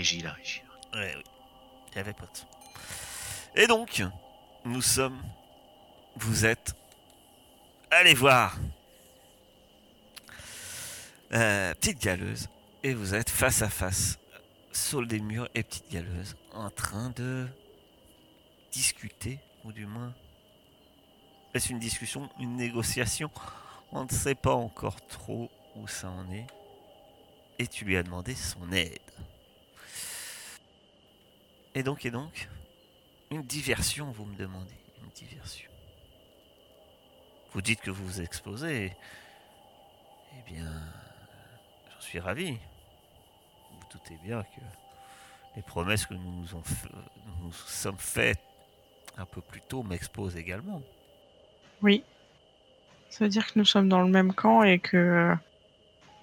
Régie, la régie. Ouais, oui. Il n'y avait pas de son. Et donc, nous sommes. Vous êtes. Allez voir Euh, Petite galeuse. Et vous êtes face à face. Saul des murs et Petite galeuse. En train de. discuter. Ou du moins. Est-ce une discussion Une négociation? On ne sait pas encore trop où ça en est. Et tu lui as demandé son aide. Et donc, et donc Une diversion, vous me demandez. Une diversion. Vous dites que vous vous exposez. Eh bien, j'en suis ravi. Vous doutez bien que les promesses que nous nous, sommes faites un peu plus tôt m'exposent également. Oui. Ça veut dire que nous sommes dans le même camp et que euh,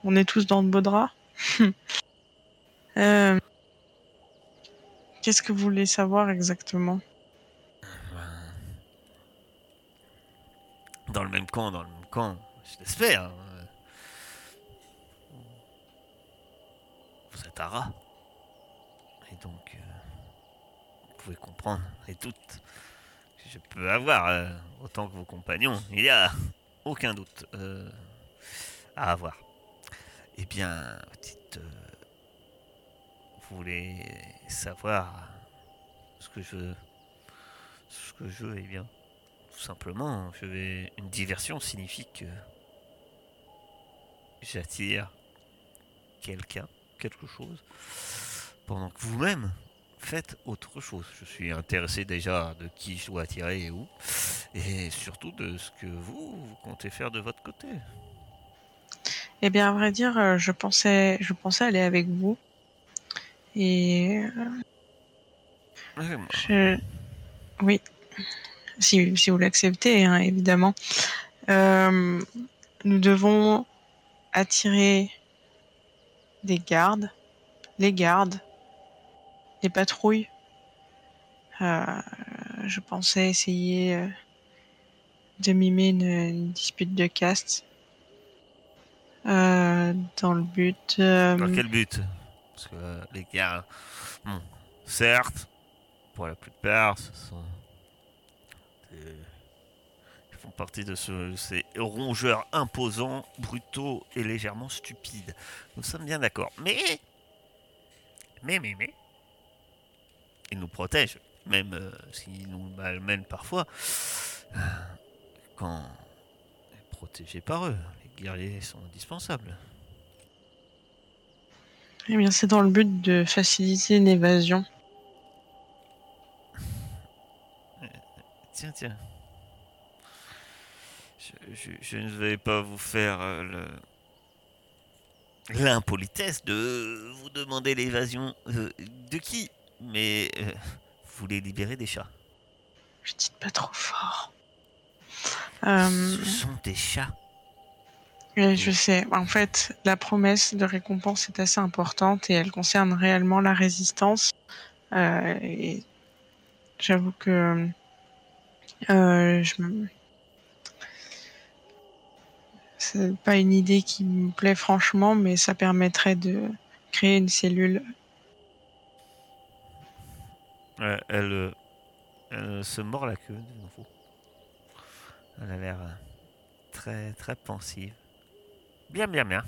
on est tous dans de beaux draps. Euh, Qu'est-ce que vous voulez savoir exactement? Dans le même camp, dans le même camp, je l'espère. hein. Vous êtes un rat. Et donc, euh, vous pouvez comprendre les doutes que je peux avoir, euh, autant que vos compagnons. Il n'y a aucun doute euh, à avoir. Eh bien, petite. Voulez savoir ce que je. Ce que je veux, eh bien. Tout simplement, je vais. Une diversion signifie que. J'attire quelqu'un, quelque chose, pendant que vous-même faites autre chose. Je suis intéressé déjà de qui je dois attirer et où, et surtout de ce que vous, vous comptez faire de votre côté. Eh bien, à vrai dire, euh, je pensais, je pensais aller avec vous. Et euh, je... oui, si, si vous l'acceptez, hein, évidemment. Euh, nous devons attirer des gardes, les gardes, les patrouilles. Euh, je pensais essayer euh, de mimer une, une dispute de caste. Euh, dans le but. euh, Dans quel but? Parce que euh, les gars, certes, pour la plupart, ce sont ils font partie de ce- ces rongeurs imposants, brutaux et légèrement stupides. Nous sommes bien d'accord. Mais, mais, mais, mais, ils nous protègent, même euh, s'ils nous malmènent parfois. euh, Quand protégés par eux, les guerriers sont indispensables. Eh bien, c'est dans le but de faciliter une évasion. Tiens, tiens. Je, je- je ne vais pas vous faire euh, le l'impolitesse de vous demander l'évasion euh, de qui, mais euh, vous voulez libérer des chats. Je dis pas trop fort. Euh, Ce sont des chats. Oui, je sais. En fait, la promesse de récompense est assez importante et elle concerne réellement la résistance. Euh, et j'avoue que euh, je me... c'est pas une idée qui me plaît franchement, mais ça permettrait de créer une cellule. Euh, elle, euh, elle se mord la queue de nouveau. Elle a l'air très très pensive. Bien, bien, bien.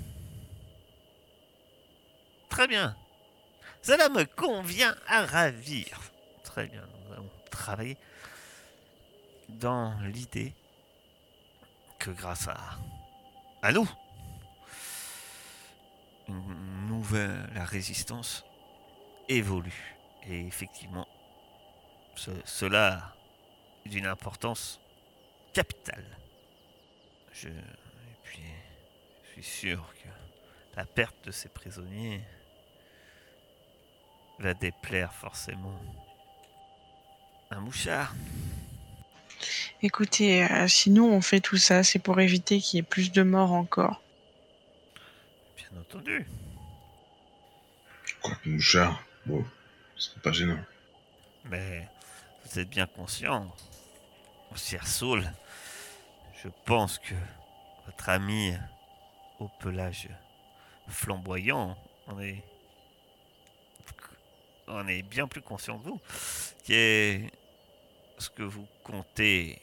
Très bien. Cela me convient à ravir. Très bien. Nous allons travailler dans l'idée que grâce à, à nous, la résistance évolue. Et effectivement, ce- cela est d'une importance capitale. Je suis sûr que la perte de ces prisonniers va déplaire forcément un mouchard. Écoutez, euh, si nous on fait tout ça, c'est pour éviter qu'il y ait plus de morts encore. Bien entendu. Quoique mouchard, bon, c'est pas gênant. Mais vous êtes bien conscient, cher Saul, je pense que votre ami au pelage flamboyant on est bien plus conscient que vous, qui ce que vous comptez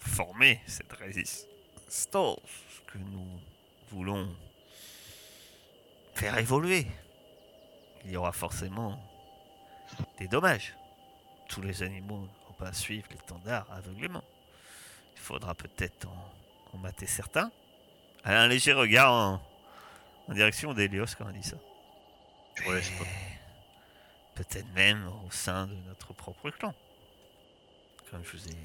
former cette résistance que nous voulons faire évoluer. Il y aura forcément des dommages. Tous les animaux ne vont pas suivre l'étendard aveuglément. Il faudra peut-être en mater certains. Elle a un léger regard en, direction d'Elios quand elle dit ça. Ouais, c'est pas- Et Peut-être même au sein de notre propre clan. Comme je vous ai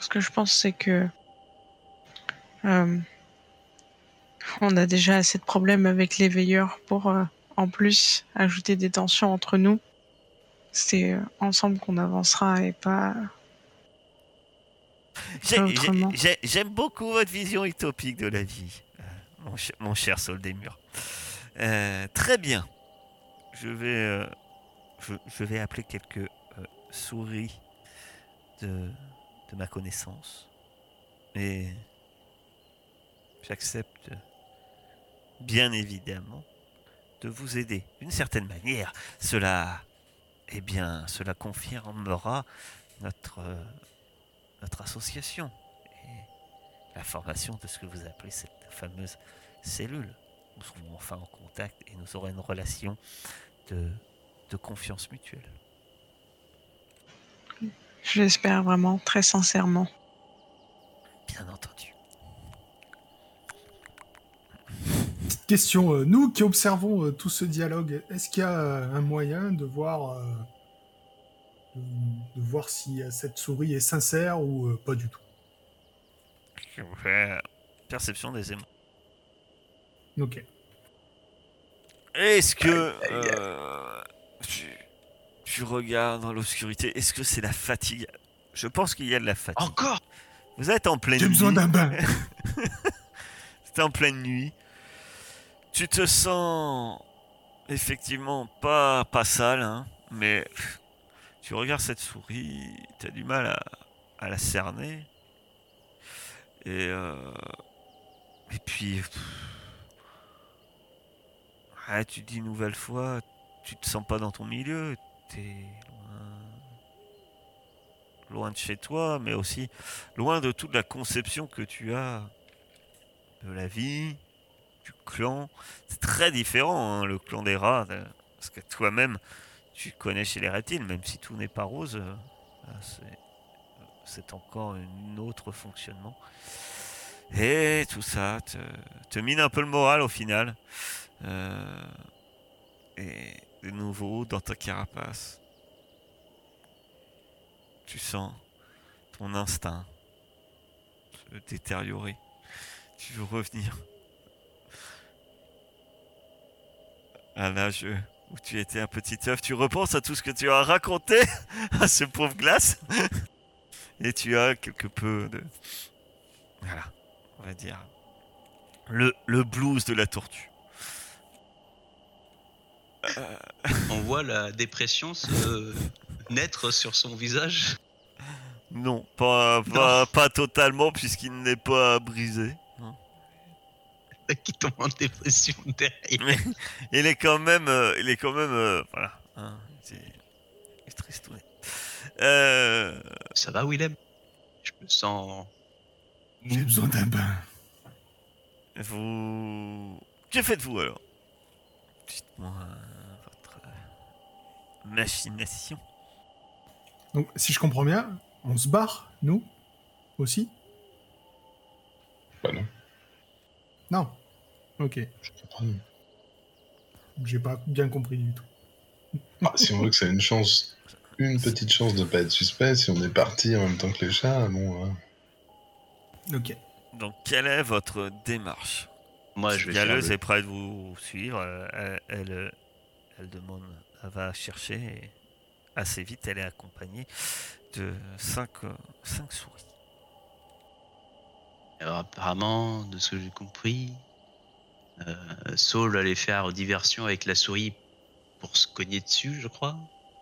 Ce que je pense, c'est que euh, on a déjà assez de problèmes avec les veilleurs pour, euh, en plus, ajouter des tensions entre nous. C'est euh, ensemble qu'on avancera et pas. J'ai- Pas j'ai- autrement. j'ai- J'aime beaucoup votre vision utopique de la vie, euh, mon, cher, mon cher Sol des Murs. Euh, très bien. Je vais, euh, je, je vais appeler quelques euh, souris de, de ma connaissance. Et j'accepte bien évidemment de vous aider d'une certaine manière. Cela, eh bien, cela confirmera notre notre association et la formation de ce que vous appelez cette fameuse cellule. Nous serons enfin en contact et nous aurons une relation de, de confiance mutuelle. Je l'espère vraiment, très sincèrement. Bien entendu. Petite question, euh, nous qui observons euh, tout ce dialogue, est-ce qu'il y a euh, un moyen de voir, euh, de, de voir si euh, cette souris est sincère ou euh, pas du tout Je vous fais perception des émotions. Ok. Est-ce que euh, tu, tu regardes dans l'obscurité Est-ce que c'est la fatigue? Je pense qu'il y a de la fatigue. Encore? Vous êtes en pleine J'ai besoin nuit. d'un bain. C'est en pleine nuit. Tu te sens effectivement pas, pas sale, hein, mais tu regardes cette souris, tu as du mal à, la cerner. Et, euh, puis, tu dis une nouvelle fois, tu te sens pas dans ton milieu, tu es loin, de chez toi, mais aussi loin de toute la conception que tu as de la vie, du clan. C'est très différent, hein, le clan des rats, de ce que toi-même tu connais chez les reptiles, même si tout n'est pas rose, euh, euh, c'est- encore un autre fonctionnement. Et tout ça te, te mine un peu le moral au final. Euh, et de nouveau, dans ta carapace, tu sens ton instinct se détériorer. Tu veux revenir à l'âge où tu étais un petit œuf. Tu repenses à tout ce que tu as raconté à ce pauvre glace. Et tu as quelque peu de... Voilà, on va dire. Le, le blues de la tortue. On voit la dépression se naître sur son visage? Non, pas, pas, pas totalement puisqu'il n'est pas brisé. qui tombe en dépression derrière. Mais il est quand même, euh, il est quand même, euh, voilà, hein, c'est il est tristouné. Euh, Ça va, Willem? Je me sens. J'ai besoin d'un bain. vous, que faites-vous alors? Dites-moi euh, votre machination. Donc, si je comprends bien, on se barre, nous Aussi? Bah non, Non. Ok. je comprends. J'ai pas bien compris du tout. Ah, si on veut que ça ait une chance, une petite chance de pas être suspect, si on est parti en même temps que les chats, bon, hein. Ok. Donc, quelle est votre démarche? Moi, je vais. Galeuse le- est prête de vous suivre. euh, Elle, elle, euh, elle demande, elle va chercher et assez vite. Elle est accompagnée de 5 souris. Alors, apparemment, de ce que j'ai compris, euh, Saul allait faire diversion avec la souris pour se cogner dessus, je crois.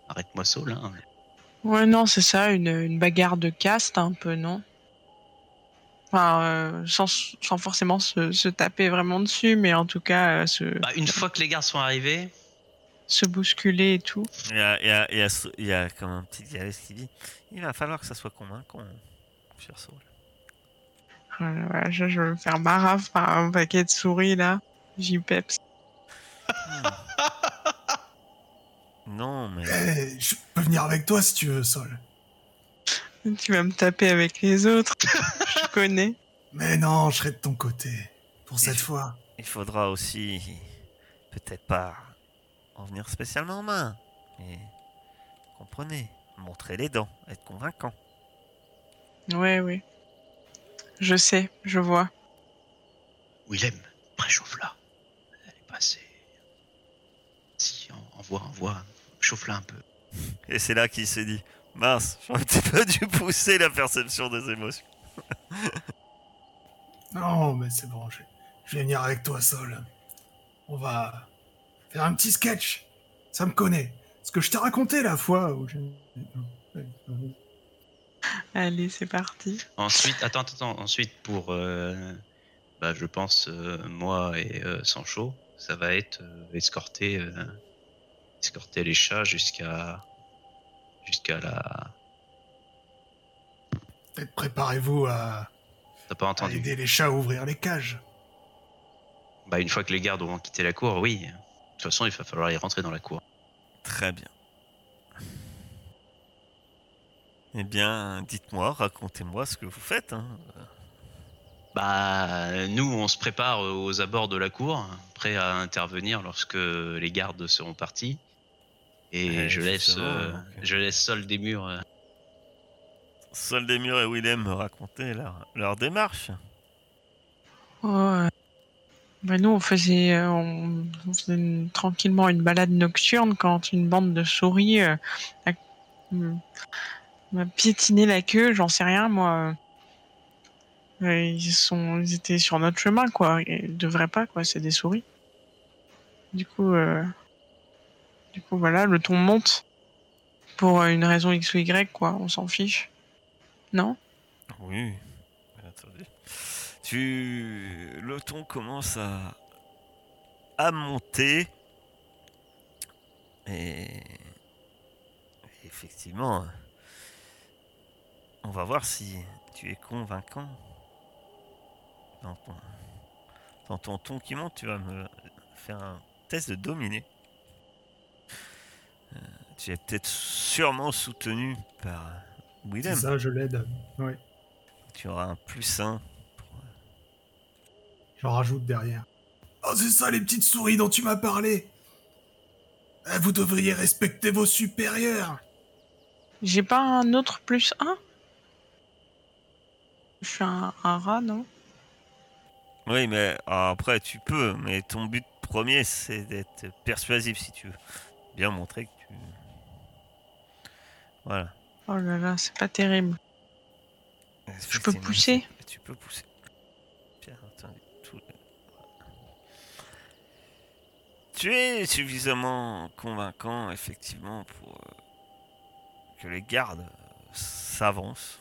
Arrête-moi, Saul. Hein. Ouais, non, c'est ça, une, une bagarre de caste un peu, non? Enfin, euh, sans, sans forcément se, se taper vraiment dessus, mais en tout cas euh, se, Bah, une fois que les gardes sont arrivés, se bousculer et tout. Il y a, il y a, il y a, ce- il y a comme un petit dialecte qui dit Il va falloir que ça soit convaincant, cher Saul. Voilà, je, je vais me faire marave par un paquet de souris là. J'y peps. Non, mais. Eh, je peux venir avec toi si tu veux, Sol. Tu vas me taper avec les autres. je connais. Mais non, je serai de ton côté. Pour cette fois. Il faudra aussi, peut-être pas en venir spécialement en main, mais comprenez, montrer les dents, être convaincant. Ouais, ouais. Je sais, je vois. Willem, préchauffe-la. Elle est passée. Si, en- envoie, envoie. Chauffe-la un peu. Et c'est là qu'il se dit mince, j'ai un petit peu dû pousser la perception des émotions. Non, mais c'est bon, je, je vais venir avec toi, Sol. On va faire un petit sketch. Ça me connaît. Ce que je t'ai raconté la fois où j'ai... Allez, c'est parti. Ensuite, attends, attends, ensuite pour, euh, bah, je pense, euh, moi et euh, Sancho, ça va être euh, escorter, euh, escorter les chats jusqu'à, jusqu'à la. Peut-être préparez-vous à, T'as pas à entendu aider les chats à ouvrir les cages. Bah, une fois que les gardes auront quitté la cour, oui. De toute façon, il va falloir y rentrer dans la cour. Très bien. Eh bien, dites-moi, racontez-moi ce que vous faites. hein. Bah, nous, on se prépare aux abords de la cour, prêts à intervenir lorsque les gardes seront partis. Et Ouais, je laisse, euh, donc. je laisse Sol des murs. euh, Sol des Murs et Willem me racontaient leur, leur démarche. Ouais. Bah, nous, on faisait, euh, on, on faisait une- tranquillement une balade nocturne quand une bande de souris euh, a- m- m'a piétiné la queue, j'en sais rien, moi. Euh, Ils, sont, ils étaient sur notre chemin, quoi. Ils devraient pas, quoi. C'est des souris. Du coup, euh, du coup, voilà, le ton monte pour euh, une raison X ou Y, quoi. On s'en fiche. Non? Oui. Attendez. Tu... Le ton commence à... à monter. Et... Effectivement, on va voir si tu es convaincant. Dans ton, dans ton ton qui monte, tu vas me faire un test de dominer. Euh, tu es peut-être sûrement soutenu par C'est Willem. ça, je l'aide. Tu auras un plus 1 J'en rajoute derrière. Oh, c'est ça, les petites souris dont tu m'as parlé. Eh, Vous devriez respecter vos supérieurs. J'ai pas un autre plus 1 Je suis un, un rat, non? Oui, mais après, tu peux, mais ton but premier, c'est d'être persuasif, si tu veux. Bien montrer que tu... Voilà. Oh là là, c'est pas terrible. Je peux pousser? Tu peux pousser. Bien entendu. tout- Tu es suffisamment convaincant, effectivement, pour euh, que les gardes euh, s'avancent.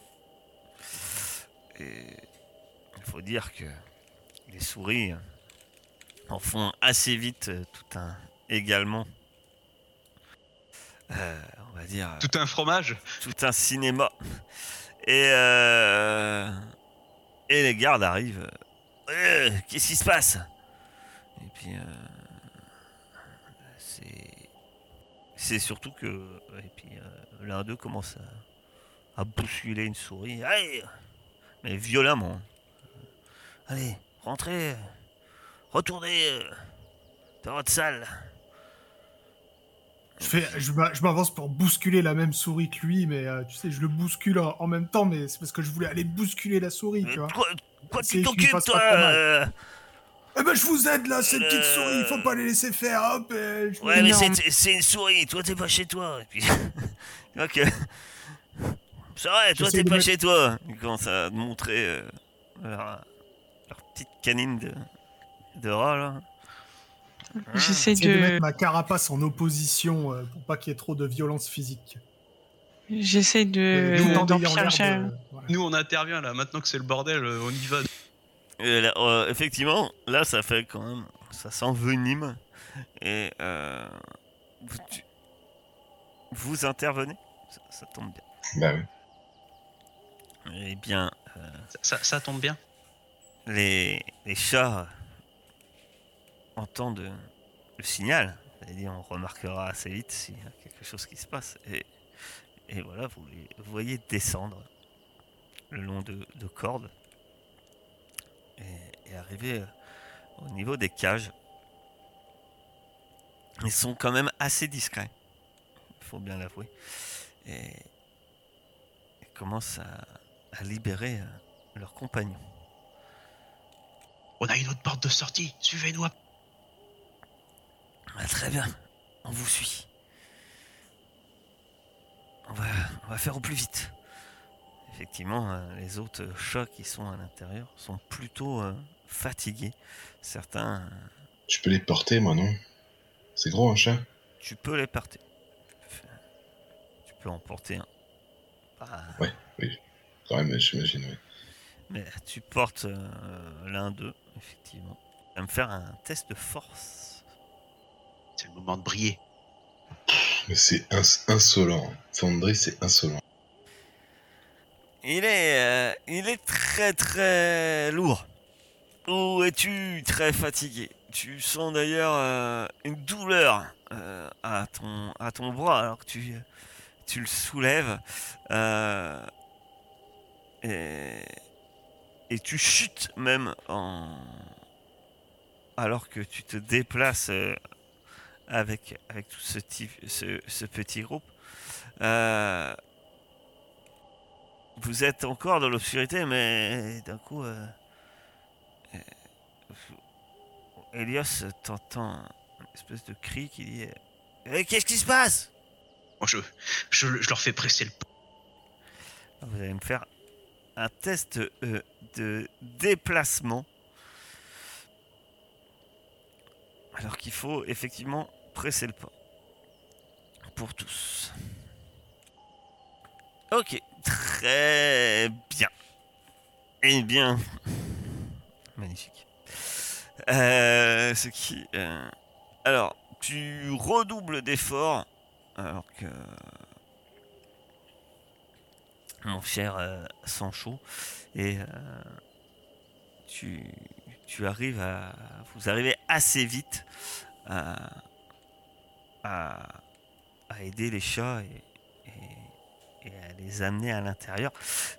Et il faut dire que les souris euh, en font assez vite euh, tout un également. euh, on va dire Tout un fromage tout un cinéma. Et, euh, et les gardes arrivent. Euh, Qu'est-ce qui se passe? Et puis, euh, c'est. C'est surtout que. Et puis, euh, l'un d'eux commence à, à bousculer une souris. Allez Mais violemment. Allez, rentrez Retournez euh, dans votre salle Je, fais, je m'a- je m'avance pour bousculer la même souris que lui, mais euh, tu sais, je le bouscule en, même temps, mais c'est parce que je voulais aller bousculer la souris, tu vois. Quoi, quoi tu t'occupes, toi euh Eh ben, je vous aide là, ces petites Euh. souris, il faut pas les laisser faire, hop. et je- Ouais, mais c'est une souris, toi t'es pas chez toi. Et puis, ok. C'est vrai, toi J'essaie t'es pas mettre- chez toi. Ils commencent à te montrer euh, leur, leur petite canine de, de rat là. J'essaie J'essaie de de. mettre ma carapace en opposition euh, pour pas qu'il y ait trop de violence physique. J'essaye de Nous, de- voilà. Nous, on intervient là. Maintenant que c'est le bordel, euh, on y va. Et là, euh, effectivement, là, ça fait quand même. Ça s'envenime. Et. euh, vous, tu- vous intervenez? Ça, ça tombe bien. Bah oui. Eh bien, euh, Ça, ça, ça tombe bien. les, les chats entendent le signal. C'est-à-dire, on remarquera assez vite s'il y a quelque chose qui se passe. Et, et voilà, vous les voyez descendre le long de, de cordes et, et arriver euh, au niveau des cages. Ils sont quand même assez discrets, il faut bien l'avouer. Et, et commencent à, à libérer euh, leurs compagnons. On a une autre porte de sortie. Suivez-nous. Ah, très bien, on vous suit. On va, on va faire au plus vite. Effectivement, euh, les autres chats qui sont à l'intérieur sont plutôt euh, fatigués. Certains, Je peux les porter, moi, non? C'est gros, un chat tu peux les porter. Tu peux en porter un. Pas- Quand même, j'imagine, oui. mais tu portes euh, l'un d'eux, effectivement. Tu vas me faire un test de force. C'est le moment de briller. Mais c'est ins- insolent. Fondry, c'est insolent. Il est, euh, il est très très lourd. Où es-tu très fatigué? Tu sens d'ailleurs euh, une douleur euh, à, ton, à ton bras alors que tu, tu le soulèves. Et, et tu chutes même en, alors que tu te déplaces euh, avec, avec tout ce, type- ce, ce petit groupe. Euh, vous êtes encore dans l'obscurité, mais d'un coup, euh, Elias t'entend une espèce de cri qui dit Eh, Qu'est-ce qui se passe? Moi, je, je, je leur fais presser le. Vous allez me faire un test euh, de déplacement. Alors qu'il faut effectivement presser le pas. Pour tous. Ok, très bien. Eh bien, magnifique. Euh, ce qui, euh, alors, tu redoubles d'efforts, alors que mon cher euh, Sancho, et euh, tu, tu arrives à, vous arrivez assez vite à, à, à aider les chats et, à les amener à l'intérieur.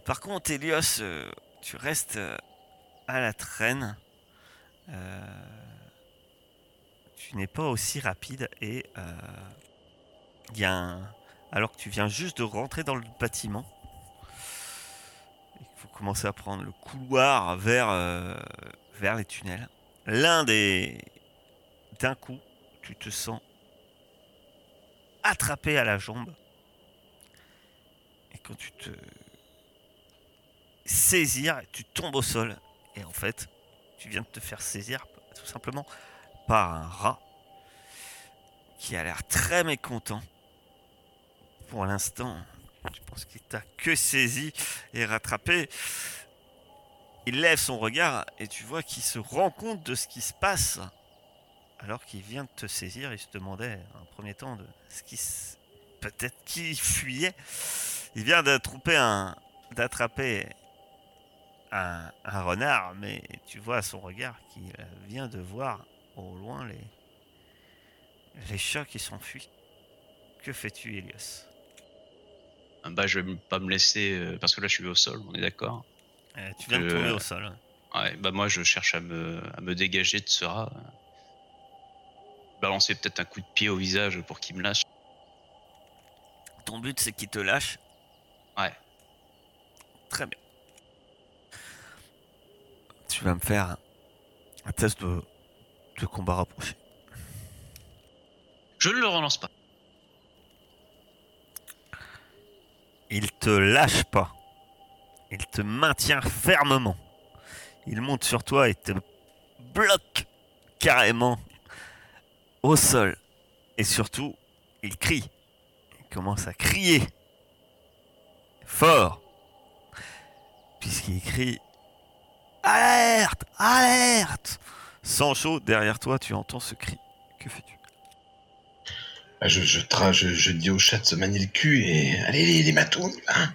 Par contre, Elios, euh, tu restes euh, à la traîne. Euh, tu n'es pas aussi rapide et euh, il alors que tu viens juste de rentrer dans le bâtiment, à prendre le couloir vers, euh, vers les tunnels. L'un des... D'un coup, tu te sens attrapé à la jambe. Et quand tu te saisir, tu tombes au sol. Et en fait, tu viens de te faire saisir tout simplement par un rat qui a l'air très mécontent. Pour l'instant, pense qu'il t'a que saisi et rattrapé. Il lève son regard et tu vois qu'il se rend compte de ce qui se passe. Alors qu'il vient de te saisir, il se demandait en premier temps de ce qui s- peut-être qui fuyait. Il vient d'attraper un un, un renard, mais tu vois à son regard qu'il vient de voir au loin les chats qui s'enfuient. Que fais-tu, Elias Bah, je vais pas me laisser. euh, parce que là, je suis au sol, on est d'accord Euh, Tu viens de Euh, tomber au sol. Ouais, bah, moi, je cherche à me, à me dégager de ce rat. Balancer peut-être un coup de pied au visage pour qu'il me lâche. Ton but, c'est qu'il te lâche. Ouais. Très bien. Tu vas me faire un test de, de combat rapproché. Je ne le relance pas. Il te lâche pas. Il te maintient fermement. Il monte sur toi et te bloque carrément au sol. Et surtout, il crie. Il commence à crier. fort. Puisqu'il écrit Alerte Alerte Sancho, derrière toi, tu entends ce cri. Que fais-tu? Je, je, tra- je, je dis au chat de se manier le cul et allez les, les matounes, hein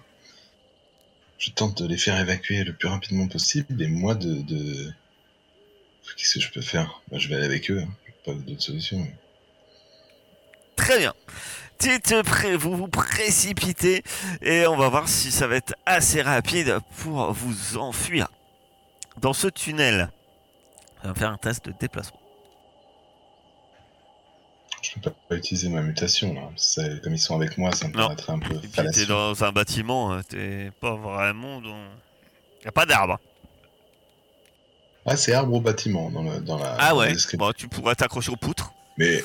Je tente de les faire évacuer le plus rapidement possible et moi de... de... Qu'est-ce que je peux faire? Bah, Je vais aller avec eux, hein. pas d'autre solution. Très bien. Tu te pré- vous vous précipitez et on va voir si ça va être assez rapide pour vous enfuir. Dans ce tunnel, on va faire un test de déplacement. Je peux pas, utiliser ma mutation là. C'est- Comme ils sont avec moi, ça me Non. paraîtrait un peu Et puis t'es fallacieux. dans un bâtiment, euh, t'es pas vraiment dans... Y a pas d'arbre. Ah, c'est arbre au bâtiment dans, le, dans la Ah la ouais, bon, tu pourrais t'accrocher aux poutres. Mais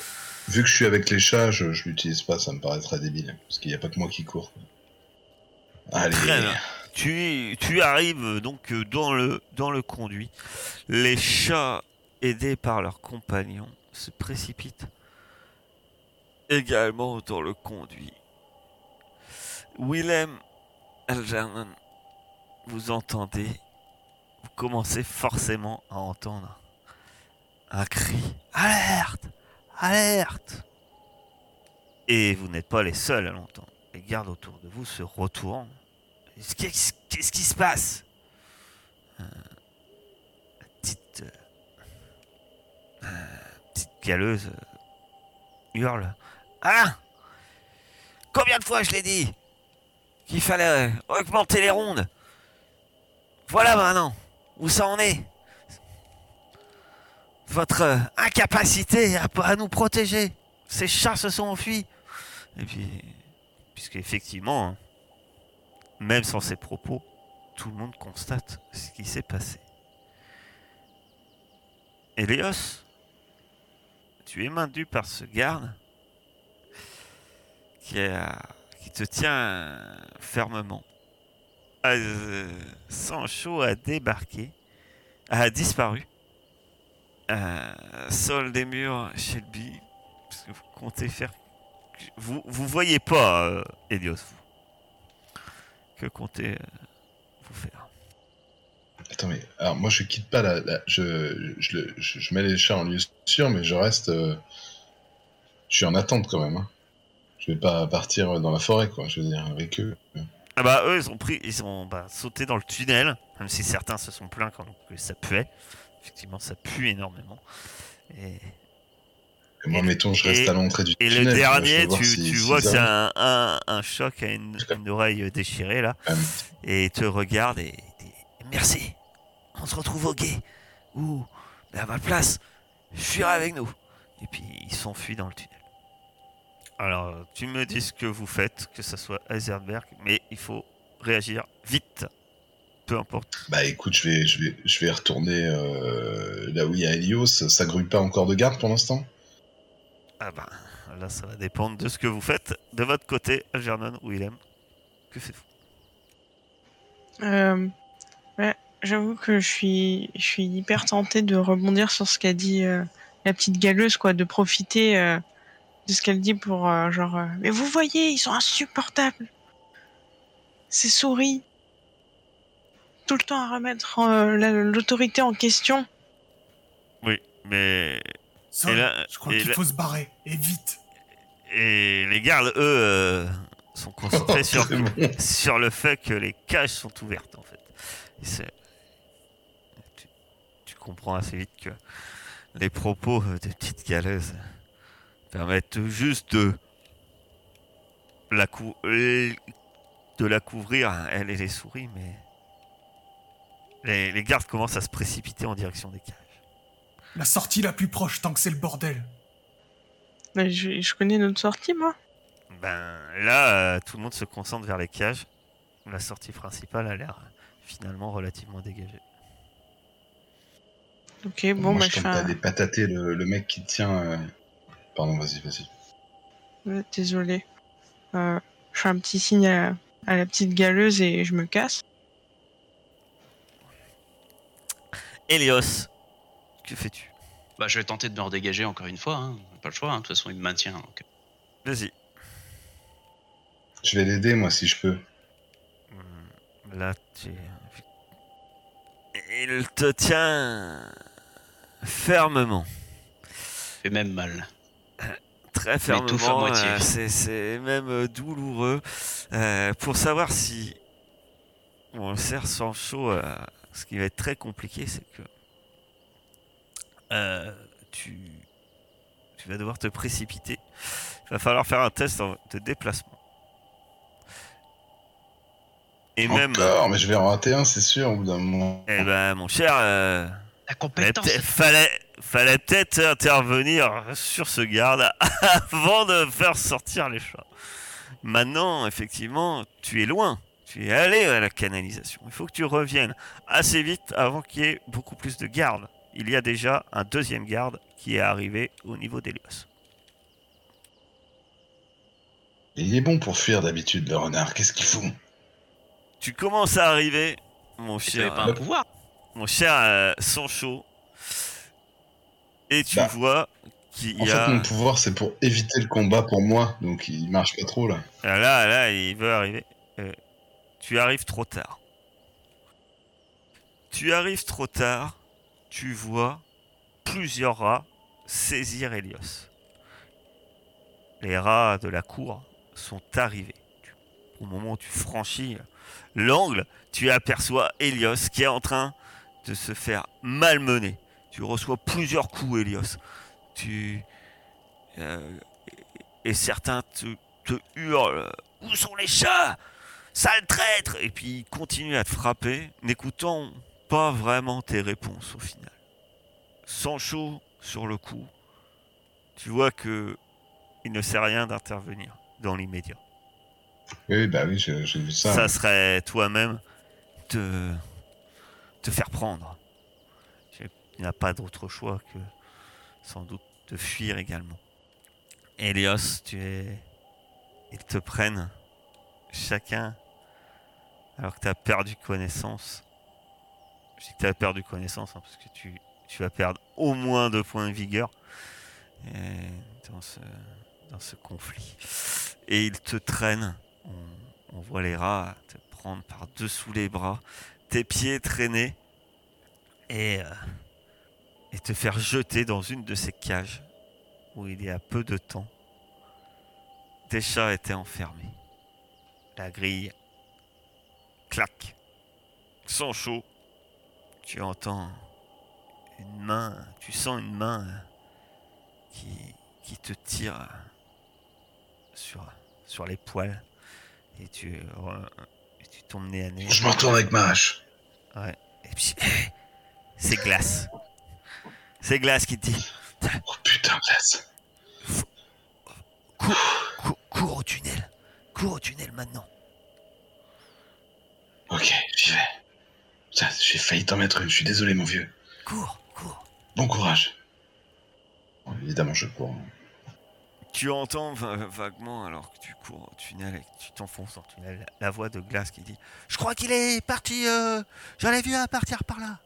vu que je suis avec les chats, je, je l'utilise pas, ça me paraîtrait débile. Parce qu'il n'y a pas que moi qui cours. Allez. Très bien. Tu, tu arrives donc euh, dans le, dans le conduit. Les chats, aidés par leurs compagnons, se précipitent également dans le conduit. Willem Algernon, vous entendez, vous commencez forcément à entendre un cri Alerte Alerte Et vous n'êtes pas les seuls à l'entendre. Les gardes autour de vous se retournent Qu'est-ce qui se passe? Euh, petite, euh, euh, petite galeuse euh, hurle. Ah Combien de fois je l'ai dit Qu'il fallait euh, augmenter les rondes? Voilà maintenant où ça en est. Votre euh, incapacité à, nous protéger. Ces chats se sont enfuis. Et puis, puisqu'effectivement, hein, même sans ses propos, tout le monde constate ce qui s'est passé. Elios, tu es maintenu par ce garde qui, a- qui te tient fermement. Euh, Sancho a débarqué, a disparu. Euh, sol des murs, Shelby, parce que vous comptez faire... Vous, vous voyez pas, euh, Elios, vous. Que comptez euh, vous faire? Attends, mais alors moi je quitte pas la. je, je, je, mets les chats en lieu sûr, mais je reste. euh, je suis en attente quand même. Hein. Je vais pas partir dans la forêt, quoi. Je veux dire, avec eux. Ah bah eux ils ont pris, ils ont bah, sauté dans le tunnel, même si certains se sont plaints quand que ça puait. Effectivement ça pue énormément. Et, Et moi, Et- mettons, je reste et- à l'entrée du et tunnel. le tu vois, je dernier, tu, si- tu si vois que c'est un, un, un choc à une, une oreille déchirée là, Euh, et il te regarde et il dit merci. On se retrouve au guet. Ou à ma place, fuir avec nous. Et puis ils s'enfuient dans le tunnel. Alors tu me dis ce que vous faites, que ce soit Heisenberg, mais il faut réagir vite. Peu importe. Bah écoute, je vais, je vais, je vais retourner euh, là où il y a Helios. Ça grouille pas encore de garde pour l'instant? Ah ben, là ça va dépendre de ce que vous faites. De votre côté, Algernon, Willem, que faites-vous? Euh, ouais, j'avoue que je suis, je suis hyper tentée de rebondir sur ce qu'a dit euh, la petite galeuse, quoi, de profiter euh, de ce qu'elle dit pour euh, genre. euh, mais vous voyez, ils sont insupportables. Ces souris, tout le temps à remettre euh, la- l'autorité en question. Oui, mais Sol, Et là- je crois qu'il là- faut se barrer, et vite. et les gardes, eux, euh, sont concentrés sur, sur le fait que les cages sont ouvertes en fait. Tu, tu comprends assez vite que les propos des petites galeuses permettent juste de la, cou- de la couvrir, elle et les souris, mais les, les gardes commencent à se précipiter en direction des cages. La sortie la plus proche, tant que c'est le bordel. Mais je, je connais notre sortie, moi. Ben là, euh, tout le monde se concentre vers les cages. La sortie principale a l'air finalement relativement dégagée. Ok, bon, Moi, bah, je je tente le, le mec qui tient. euh, Pardon, vas-y, vas-y. Ouais, Désolé. Euh, je fais un petit signe à, à la petite galeuse et je me casse. Elios, que fais-tu? Bah, je vais tenter de me redégager encore une fois. Hein. Pas le choix. hein. De toute façon, il me maintient. donc. Vas-y. Je vais l'aider, moi, si je peux. Là, tu... Il te tient fermement. Fait même mal. Très fermement. euh, c'est- même euh, douloureux. Euh, pour savoir si on le serre sans chaud, euh, ce qui va être très compliqué, c'est que euh, tu, tu vas devoir te précipiter. Il va falloir faire un test de déplacement. Et même, mais je vais en rater un, c'est sûr, au bout d'un moment. eh ben, mon cher, euh, La compétence. fallait, fallait peut-être intervenir sur ce garde avant de faire sortir les chats. Maintenant, effectivement, tu es loin. Tu es allé à la canalisation. Il faut que tu reviennes assez vite avant qu'il y ait beaucoup plus de gardes. Il y a déjà un deuxième garde qui est arrivé au niveau d'Elios. Il est bon pour fuir d'habitude, le renard. Qu'est-ce qu'il fout Tu commences à arriver, mon Tu n'avais cher, pas un pouvoir? mon cher euh, Sancho, et tu Bah, vois qu'il En y fait, a... mon pouvoir, c'est pour éviter le combat pour moi, donc il marche pas trop là. Ah, Là, là, il veut arriver. Euh, tu arrives trop tard. Tu arrives trop tard. Tu vois plusieurs rats saisir Helios. Les rats de la cour sont arrivés. Au moment où tu franchis l'angle, tu aperçois Helios qui est en train de se faire malmener. Tu reçois plusieurs coups, Helios. Tu. euh, et certains te, te hurlent Où sont les chats? Sale traître Et puis ils continuent à te frapper, n'écoutant pas vraiment tes réponses au final. Sancho, sur le coup, tu vois que il ne sait rien d'intervenir dans l'immédiat. Oui, bah oui, j'ai vu ça. Ça serait toi-même te, te faire prendre. N'as pas d'autre choix que sans doute de fuir également. Elios, tu es. Ils te prennent chacun alors que tu as perdu connaissance. Je dis que tu as perdu connaissance hein, parce que tu, vas perdre au moins deux points de vigueur euh, dans, ce, conflit. Et ils te traînent. On, voit les rats te prendre par dessous les bras, tes pieds traîner et, euh, et te faire jeter dans une de ces cages où il y a peu de temps, des chats étaient enfermés. La grille claque. Sans chaud, tu entends une main, tu sens une main qui, qui te tire sur, sur les poils et tu, et tu tombes nez à nez. Je me retourne avec ma hache. Et puis, c'est Glace. C'est Glace qui te dit Oh putain, glace. cours, cours au tunnel. Cours au tunnel maintenant. Ok, j'y vais. Putain, j'ai failli t'en mettre une, je suis désolé, mon vieux. Cours, cours. Bon courage. Bon, évidemment, je cours. Tu entends va- vaguement, alors que tu cours au tunnel et que tu t'enfonces dans le tunnel, la, la voix de Glace qui dit Je crois qu'il est parti. euh, J'en ai vu un partir par là.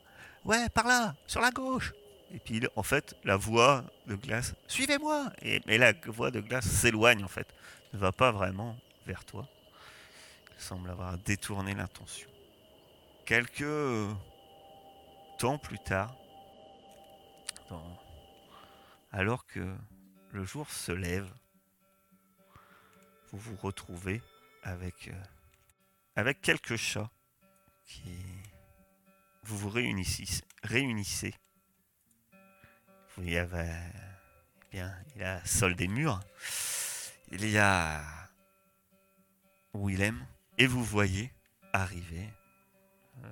Ouais, par là, sur la gauche. Et puis, en fait, la voix de Glace Suivez-moi et, la voix de Glace s'éloigne, en fait. Ne va pas vraiment vers toi. Il semble avoir détourné l'intention. Quelques temps plus tard, alors que le jour se lève, vous vous retrouvez avec, euh, avec quelques chats qui vous vous réunissez. Vous y eh bien, il y a Sol des murs, il y a Willem, et vous voyez arriver euh,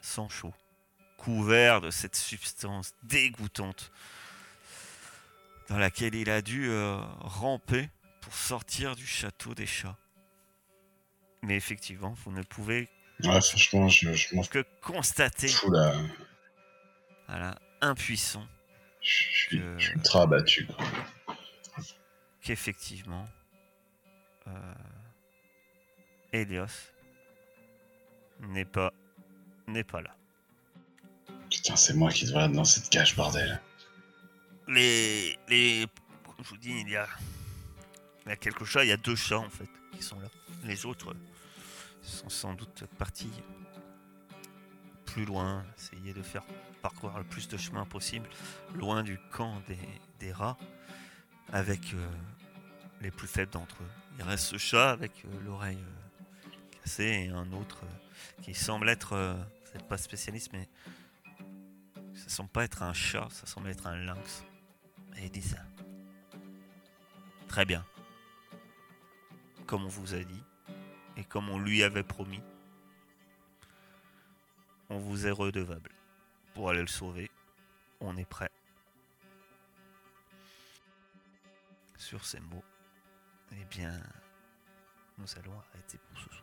Sancho, couvert de cette substance dégoûtante dans laquelle il a dû euh, ramper pour sortir du château des chats. Mais effectivement, vous ne pouvez Ouais, franchement, je, je m'en que constater, là. Voilà, impuissant, Je suis, Que- je suis ultra abattu. Quoi. qu'effectivement, euh, Helios n'est pas, n'est pas là. Putain, c'est moi qui devrais être dans cette cage, bordel. Les, les, comme je vous dis, il y a, il y a quelques chats, il y a deux chats en fait qui sont là. Les autres, sont sans doute partis loin, essayer de faire parcourir le plus de chemin possible, loin du camp des, des rats, avec euh, les plus faibles d'entre eux. Il reste ce chat avec euh, l'oreille euh, cassée et un autre qui semble être, vous n'êtes pas spécialiste, mais ça semble pas être un chat, ça semble être un lynx. Et il dit ça. Très bien. Comme on vous a dit, et comme on lui avait promis, on vous est redevable. Pour aller le sauver, on est prêt. Sur ces mots, eh bien, nous allons arrêter pour ce soir.